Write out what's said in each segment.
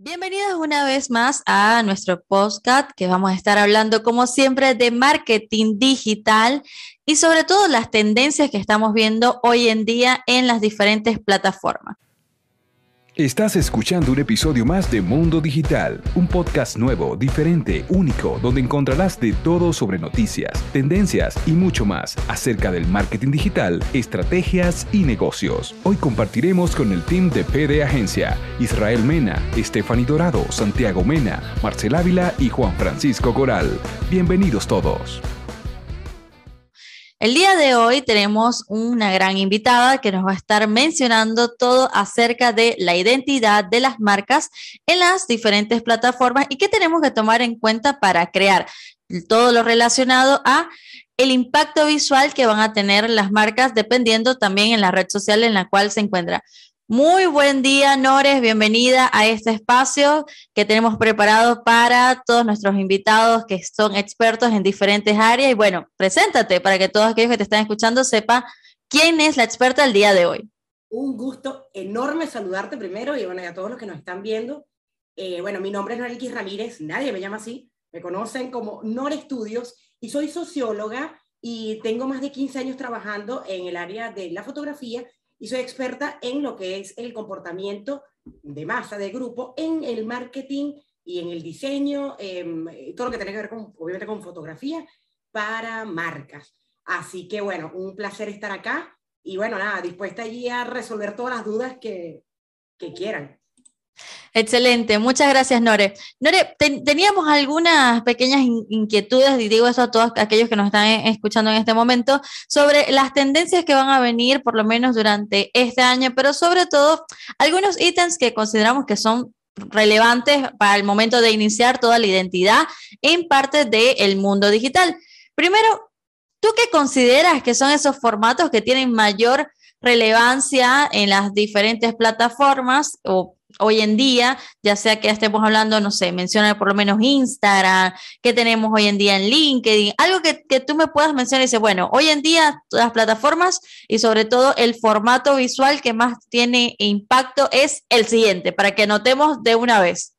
Bienvenidos una vez más a nuestro podcast que vamos a estar hablando como siempre de marketing digital y sobre todo las tendencias que estamos viendo hoy en día en las diferentes plataformas. Estás escuchando un episodio más de Mundo Digital, un podcast nuevo, diferente, único, donde encontrarás de todo sobre noticias, tendencias y mucho más acerca del marketing digital, estrategias y negocios. Hoy compartiremos con el team de PD Agencia, Israel Mena, Stephanie Dorado, Santiago Mena, Marcel Ávila y Juan Francisco Coral. Bienvenidos todos. El día de hoy tenemos una gran invitada que nos va a estar mencionando todo acerca de la identidad de las marcas en las diferentes plataformas y qué tenemos que tomar en cuenta para crear todo lo relacionado a el impacto visual que van a tener las marcas dependiendo también en la red social en la cual se encuentra. Muy buen día, Nores. Bienvenida a este espacio que tenemos preparado para todos nuestros invitados que son expertos en diferentes áreas. Y bueno, preséntate para que todos aquellos que te están escuchando sepan quién es la experta del día de hoy. Un gusto enorme saludarte primero y bueno, a todos los que nos están viendo. Eh, bueno, mi nombre es Norelquis Ramírez, nadie me llama así, me conocen como Nor Estudios y soy socióloga y tengo más de 15 años trabajando en el área de la fotografía y soy experta en lo que es el comportamiento de masa, de grupo, en el marketing y en el diseño, em, todo lo que tiene que ver con, obviamente, con fotografía para marcas. Así que bueno, un placer estar acá y bueno, nada, dispuesta allí a resolver todas las dudas que, que quieran. Excelente, muchas gracias Nore. Nore, teníamos algunas pequeñas inquietudes, y digo eso a todos aquellos que nos están escuchando en este momento, sobre las tendencias que van a venir por lo menos durante este año, pero sobre todo algunos ítems que consideramos que son relevantes para el momento de iniciar toda la identidad en parte del mundo digital. Primero, ¿tú qué consideras que son esos formatos que tienen mayor relevancia en las diferentes plataformas o hoy en día, ya sea que estemos hablando, no sé, menciona por lo menos Instagram, que tenemos hoy en día en LinkedIn, algo que, que tú me puedas mencionar y decir, bueno, hoy en día las plataformas y sobre todo el formato visual que más tiene impacto es el siguiente, para que notemos de una vez.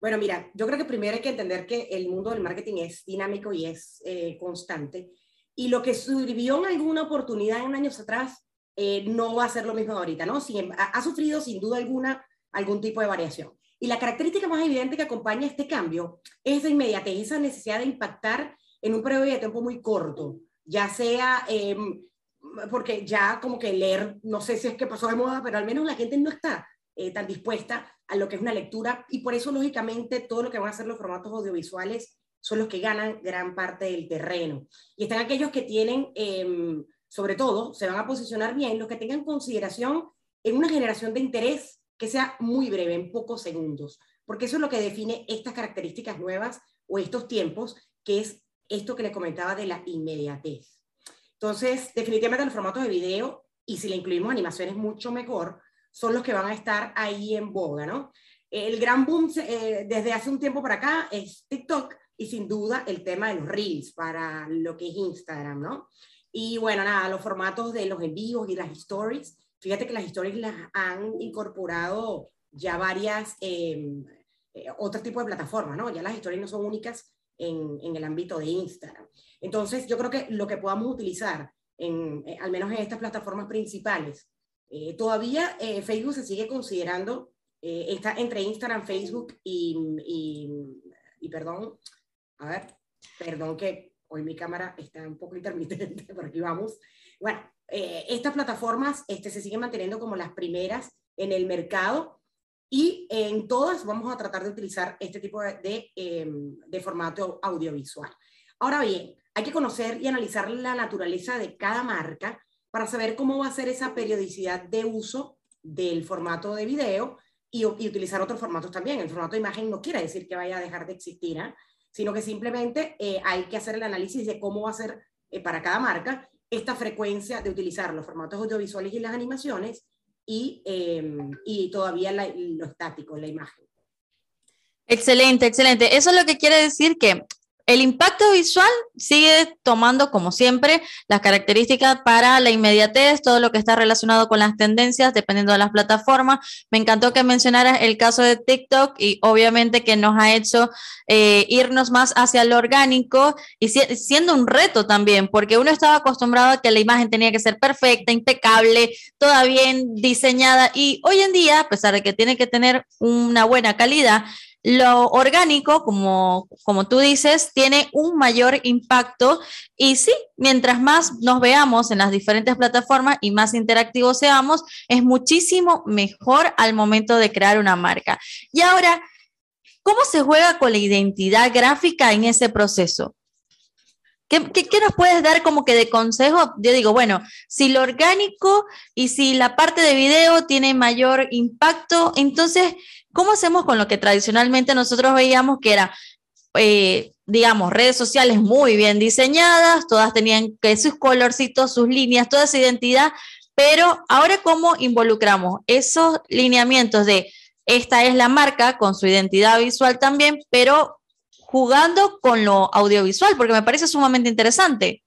Bueno, mira, yo creo que primero hay que entender que el mundo del marketing es dinámico y es eh, constante. Y lo que sirvió en alguna oportunidad en años atrás eh, no va a ser lo mismo ahorita, ¿no? Si, ha, ha, sufrido sin duda alguna algún tipo de variación. Y la característica más evidente que acompaña este cambio es de inmediatez, esa necesidad de impactar en un periodo de tiempo muy corto, ya sea em, porque ya como que leer, no sé si es que pasó de moda, pero al menos la gente no está eh, tan dispuesta a lo que es una lectura y por eso lógicamente todo lo que van a ser los formatos audiovisuales son los que ganan gran parte del terreno. Y están aquellos que tienen, em, sobre todo, se van a posicionar bien, los que tengan consideración en una generación de interés que sea muy breve, en pocos segundos, porque eso es lo que define estas características nuevas o estos tiempos, que es esto que les comentaba de la inmediatez. Entonces, definitivamente los formatos de video, y si le incluimos animaciones mucho mejor, son los que van a estar ahí en boga, ¿no? El gran boom eh, desde hace un tiempo para acá es TikTok y sin duda el tema de los reels para lo que es Instagram, ¿no? Y bueno, nada, los formatos de los envíos y las stories Fíjate que las stories las han incorporado ya varias, eh, eh, otro tipo de plataformas, ¿no? Ya las stories no son únicas en, en, el ámbito de Instagram. Entonces, yo creo que lo que podamos utilizar, en, eh, al menos en estas plataformas principales, eh, todavía Facebook se sigue considerando, está entre Instagram, Facebook y, y, y, perdón, a ver, perdón que hoy mi cámara está un poco intermitente, por aquí vamos. Bueno, eh, estas plataformas este, se siguen manteniendo como las primeras en el mercado y en todas vamos a tratar de utilizar este tipo em, de formato audiovisual. Ahora bien, hay que conocer y analizar la naturaleza de cada marca para saber cómo va a ser esa periodicidad de uso del formato de video y, utilizar otros formatos también. El formato de imagen no quiere decir que vaya a dejar de existir, ¿eh? sino que simplemente eh, hay que hacer el análisis de cómo va a ser eh, para cada marca esta frecuencia de utilizar los formatos audiovisuales y las animaciones y, em, y todavía lo estático, la imagen. Excelente, excelente. Eso es lo que quiere decir que el impacto visual sigue tomando, como siempre, las características para la inmediatez, todo lo que está relacionado con las tendencias, dependiendo de las plataformas. Me encantó que mencionaras el caso de TikTok y obviamente que nos ha hecho eh, irnos más hacia lo orgánico y siendo un reto también, porque uno estaba acostumbrado a que la imagen tenía que ser perfecta, impecable, toda bien diseñada y hoy en día, a pesar de que tiene que tener una buena calidad, lo orgánico, como, como tú dices, tiene un mayor impacto y sí, mientras más nos veamos en las diferentes plataformas y más interactivos seamos, es muchísimo mejor al momento de crear una marca. Y ahora, ¿cómo se juega con la identidad gráfica en ese proceso? ¿Qué, nos puedes dar como que de consejo? Yo digo, bueno, si lo orgánico y si la parte de video tiene mayor impacto, entonces, ¿cómo hacemos con lo que tradicionalmente nosotros veíamos que era, eh, digamos, redes sociales muy bien diseñadas, todas tenían que sus colorcitos, sus líneas, toda esa identidad, pero ahora cómo involucramos esos lineamientos de esta es la marca con su identidad visual también, pero jugando con lo audiovisual, porque me parece sumamente interesante.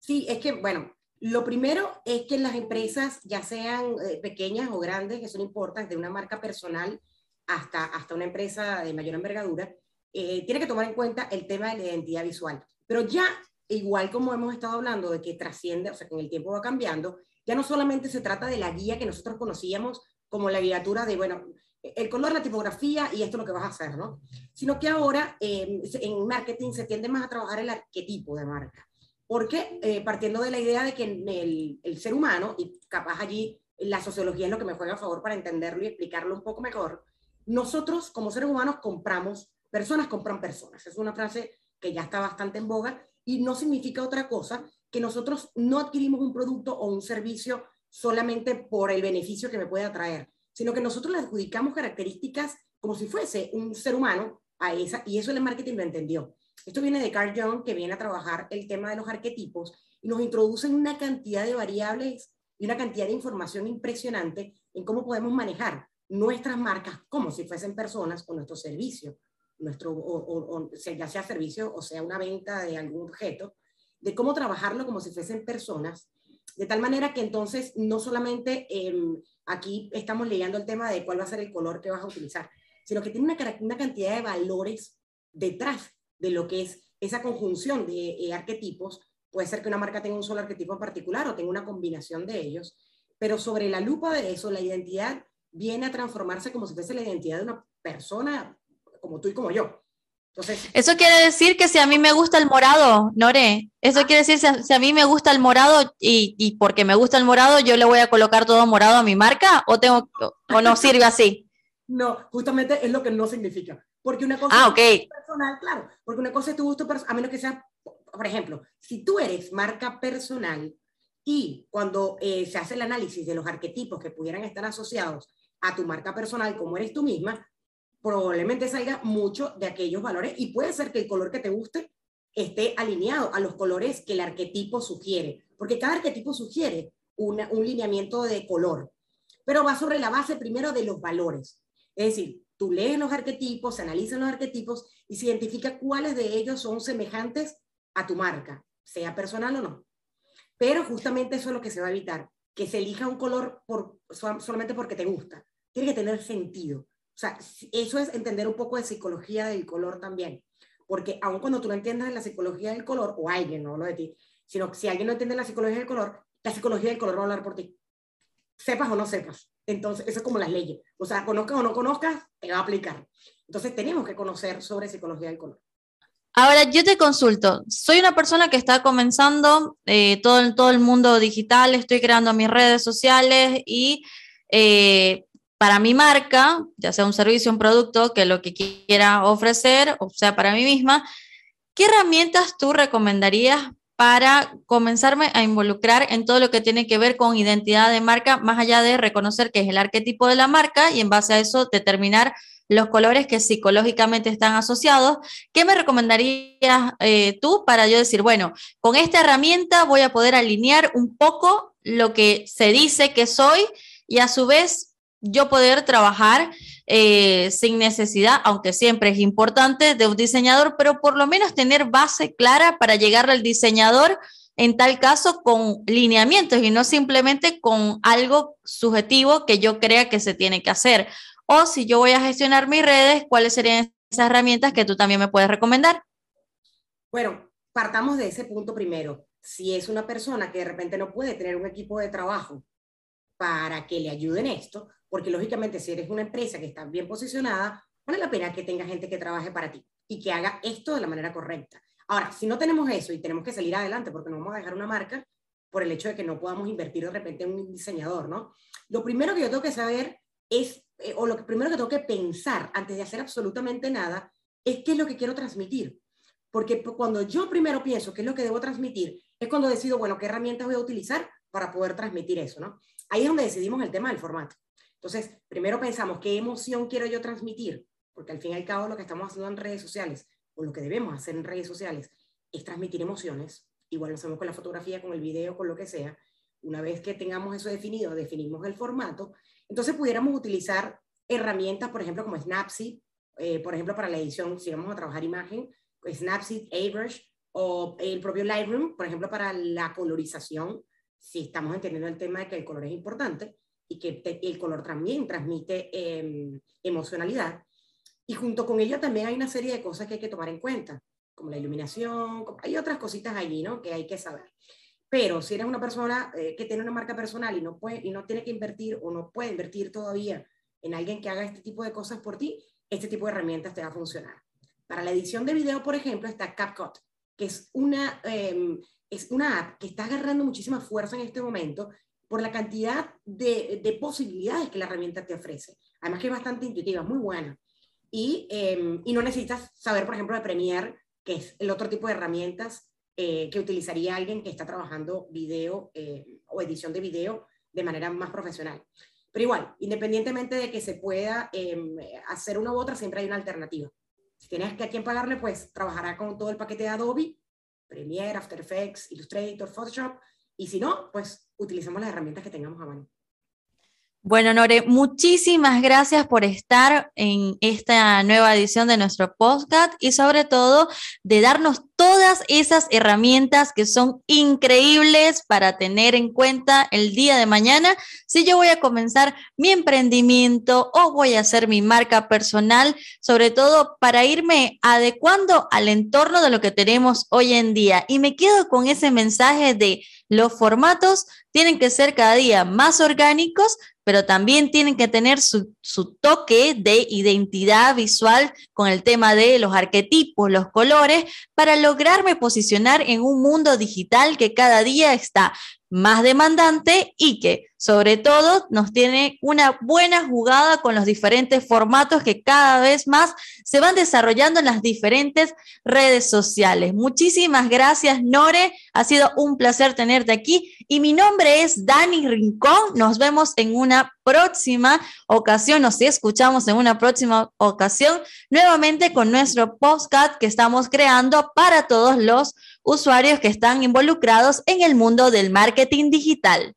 Sí, es que, bueno, lo primero es que las empresas, ya sean eh, pequeñas o grandes, eso no importa, de una marca personal hasta, hasta una empresa de mayor envergadura, eh, tiene que tomar en cuenta el tema de la identidad visual. Pero ya, igual como hemos estado hablando de que trasciende, o sea, que en el tiempo va cambiando, ya no solamente se trata de la guía que nosotros conocíamos como la guiatura de, bueno, el color, la tipografía y esto es lo que vas a hacer, ¿no? Sino que ahora eh, en marketing se tiende más a trabajar el arquetipo de marca. Porque eh, partiendo de la idea de que el, el, ser humano, y capaz allí la sociología es lo que me juega a favor para entenderlo y explicarlo un poco mejor, nosotros como seres humanos compramos, personas compran personas. Es una frase que ya está bastante en boga y no significa otra cosa que nosotros no adquirimos un producto o un servicio solamente por el beneficio que me puede atraer, sino que nosotros le adjudicamos características como si fuese un ser humano a esa, y eso el marketing lo entendió. Esto viene de Carl Jung, que viene a trabajar el tema de los arquetipos y nos introduce una cantidad de variables y una cantidad de información impresionante en cómo podemos manejar nuestras marcas como si fuesen personas o nuestro servicio, nuestro, o, ya sea servicio o sea una venta de algún objeto, de cómo trabajarlo como si fuesen personas de tal manera que entonces no solamente em, aquí estamos leyendo el tema de cuál va a ser el color que vas a utilizar, sino que tiene una, cantidad de valores detrás de lo que es esa conjunción de eh, arquetipos. Puede ser que una marca tenga un solo arquetipo en particular o tenga una combinación de ellos, pero sobre la lupa de eso, la identidad viene a transformarse como si fuese la identidad de una persona como tú y como yo. Eso quiere decir que si a mí me gusta el morado, Nore, eso quiere decir si si a mí me gusta el morado y, y, porque me gusta el morado, yo le voy a colocar todo morado a mi marca o, tengo, o no sirve así. No, justamente es lo que no significa. Porque una cosa ah, okay. es personal, claro, porque una cosa es tu gusto personal, a menos que sea, por ejemplo, si tú eres marca personal y cuando eh, se hace el análisis de los arquetipos que pudieran estar asociados a tu marca personal, como eres tú misma, probablemente salga mucho de aquellos valores y puede ser que el color que te guste esté alineado a los colores que el arquetipo sugiere, porque cada arquetipo sugiere un lineamiento de color, pero va sobre la base primero de los valores. Es decir, tú lees los arquetipos, se analizan los arquetipos y se identifica cuáles de ellos son semejantes a tu marca, sea personal o no. Pero justamente eso es lo que se va a evitar, que se elija un color por, solamente porque te gusta. Tiene que tener sentido. Sea, eso es entender un poco de psicología del color también. Porque aun cuando tú no entiendas la psicología del color, o alguien, no lo de ti, sino si alguien no entiende la psicología del color, la psicología del color va a hablar por ti. Sepas o no sepas. Entonces, eso es como las leyes. O sea, conozcas o no conozcas, te va a aplicar. Entonces, tenemos que conocer sobre psicología del color. Ahora, yo te consulto. Soy una persona que está comenzando eh, todo, todo el mundo digital, estoy creando mis redes sociales y eh, para mi marca, ya sea un servicio, un producto, que lo que quiera ofrecer, o sea, para mí misma, ¿qué herramientas tú recomendarías para comenzarme a involucrar en todo lo que tiene que ver con identidad de marca, más allá de reconocer qué es el arquetipo de la marca y en base a eso determinar los colores que psicológicamente están asociados. ¿Qué me recomendarías eh, tú para yo decir, bueno, con esta herramienta voy a poder alinear un poco lo que se dice que soy y a su vez yo poder trabajar eh, sin necesidad, aunque siempre es importante, de un diseñador, pero por lo menos tener base clara para llegar al diseñador en tal caso con lineamientos y no simplemente con algo subjetivo que yo crea que se tiene que hacer. O si yo voy a gestionar mis redes, ¿cuáles serían esas herramientas que tú también me puedes recomendar? Bueno, partamos de ese punto primero. Si es una persona que de repente no puede tener un equipo de trabajo para que le ayuden esto, porque lógicamente si eres una empresa que está bien posicionada, vale la pena que tenga gente que trabaje para ti y que haga esto de la manera correcta. Ahora, si no tenemos eso y tenemos que salir adelante porque no vamos a dejar una marca por el hecho de que no podamos invertir de repente en un diseñador, ¿no? Lo primero que yo tengo que saber es, eh, o lo primero que tengo que pensar antes de hacer absolutamente nada, es qué es lo que quiero transmitir. Porque cuando yo primero pienso qué es lo que debo transmitir, es cuando decido, bueno, qué herramientas voy a utilizar para poder transmitir eso, ¿no? Ahí es donde decidimos el tema del formato. Entonces, primero pensamos qué emoción quiero yo transmitir, porque al fin y al cabo lo que estamos haciendo en redes sociales, o lo que debemos hacer en redes sociales, es transmitir emociones. Igual lo hacemos con la fotografía, con el video, con lo que sea. Una vez que tengamos eso definido, definimos el formato, entonces pudiéramos utilizar herramientas, por ejemplo, como Snapseed, eh, por ejemplo, para la edición, si vamos a trabajar imagen, Snapseed, Airbrush o el propio Lightroom, por ejemplo, para la colorización, si estamos entendiendo el tema de que el color es importante y que el color también transmite em, emocionalidad. Y junto con ello también hay una serie de cosas que hay que tomar en cuenta, como la iluminación, hay otras cositas allí, ¿no? Que hay que saber. Pero si eres una persona eh, que tiene una marca personal y no, puede, y no tiene que invertir o no puede invertir todavía en alguien que haga este tipo de cosas por ti, este tipo de herramientas te va a funcionar. Para la edición de video, por ejemplo, está CapCut, que es una, em, es una app que está agarrando muchísima fuerza en este momento por la cantidad de, de posibilidades que la herramienta te ofrece. Además que es bastante intuitiva, muy buena. Y, em, y no necesitas saber, por ejemplo, de Premiere, que es el otro tipo de herramientas eh, que utilizaría alguien que está trabajando video eh, o edición de video de manera más profesional. Pero igual, independientemente de que se pueda em, hacer una u otra, siempre hay una alternativa. Si tienes que a quién pagarle, pues trabajará con todo el paquete de Adobe, Premiere, After Effects, Illustrator, Photoshop. Y si no, pues utilizamos las herramientas que tengamos a mano. Bueno, Nore, muchísimas gracias por estar en esta nueva edición de nuestro podcast y sobre todo de darnos todas esas herramientas que son increíbles para tener en cuenta el día de mañana si yo voy a comenzar mi emprendimiento o voy a hacer mi marca personal, sobre todo para irme adecuando al entorno de lo que tenemos hoy en día. Y me quedo con ese mensaje de los formatos tienen que ser cada día más orgánicos, pero también tienen que tener su, toque de identidad visual con el tema de los arquetipos, los colores, para lograrme posicionar en un mundo digital que cada día está más demandante y que sobre todo nos tiene una buena jugada con los diferentes formatos que cada vez más se van desarrollando en las diferentes redes sociales. Muchísimas gracias, Nore. Ha sido un placer tenerte aquí y mi nombre es Dani Rincón. Nos vemos en una próxima ocasión, nos escuchamos en una próxima ocasión nuevamente con nuestro podcast que estamos creando para todos los usuarios que están involucrados en el mundo del marketing digital.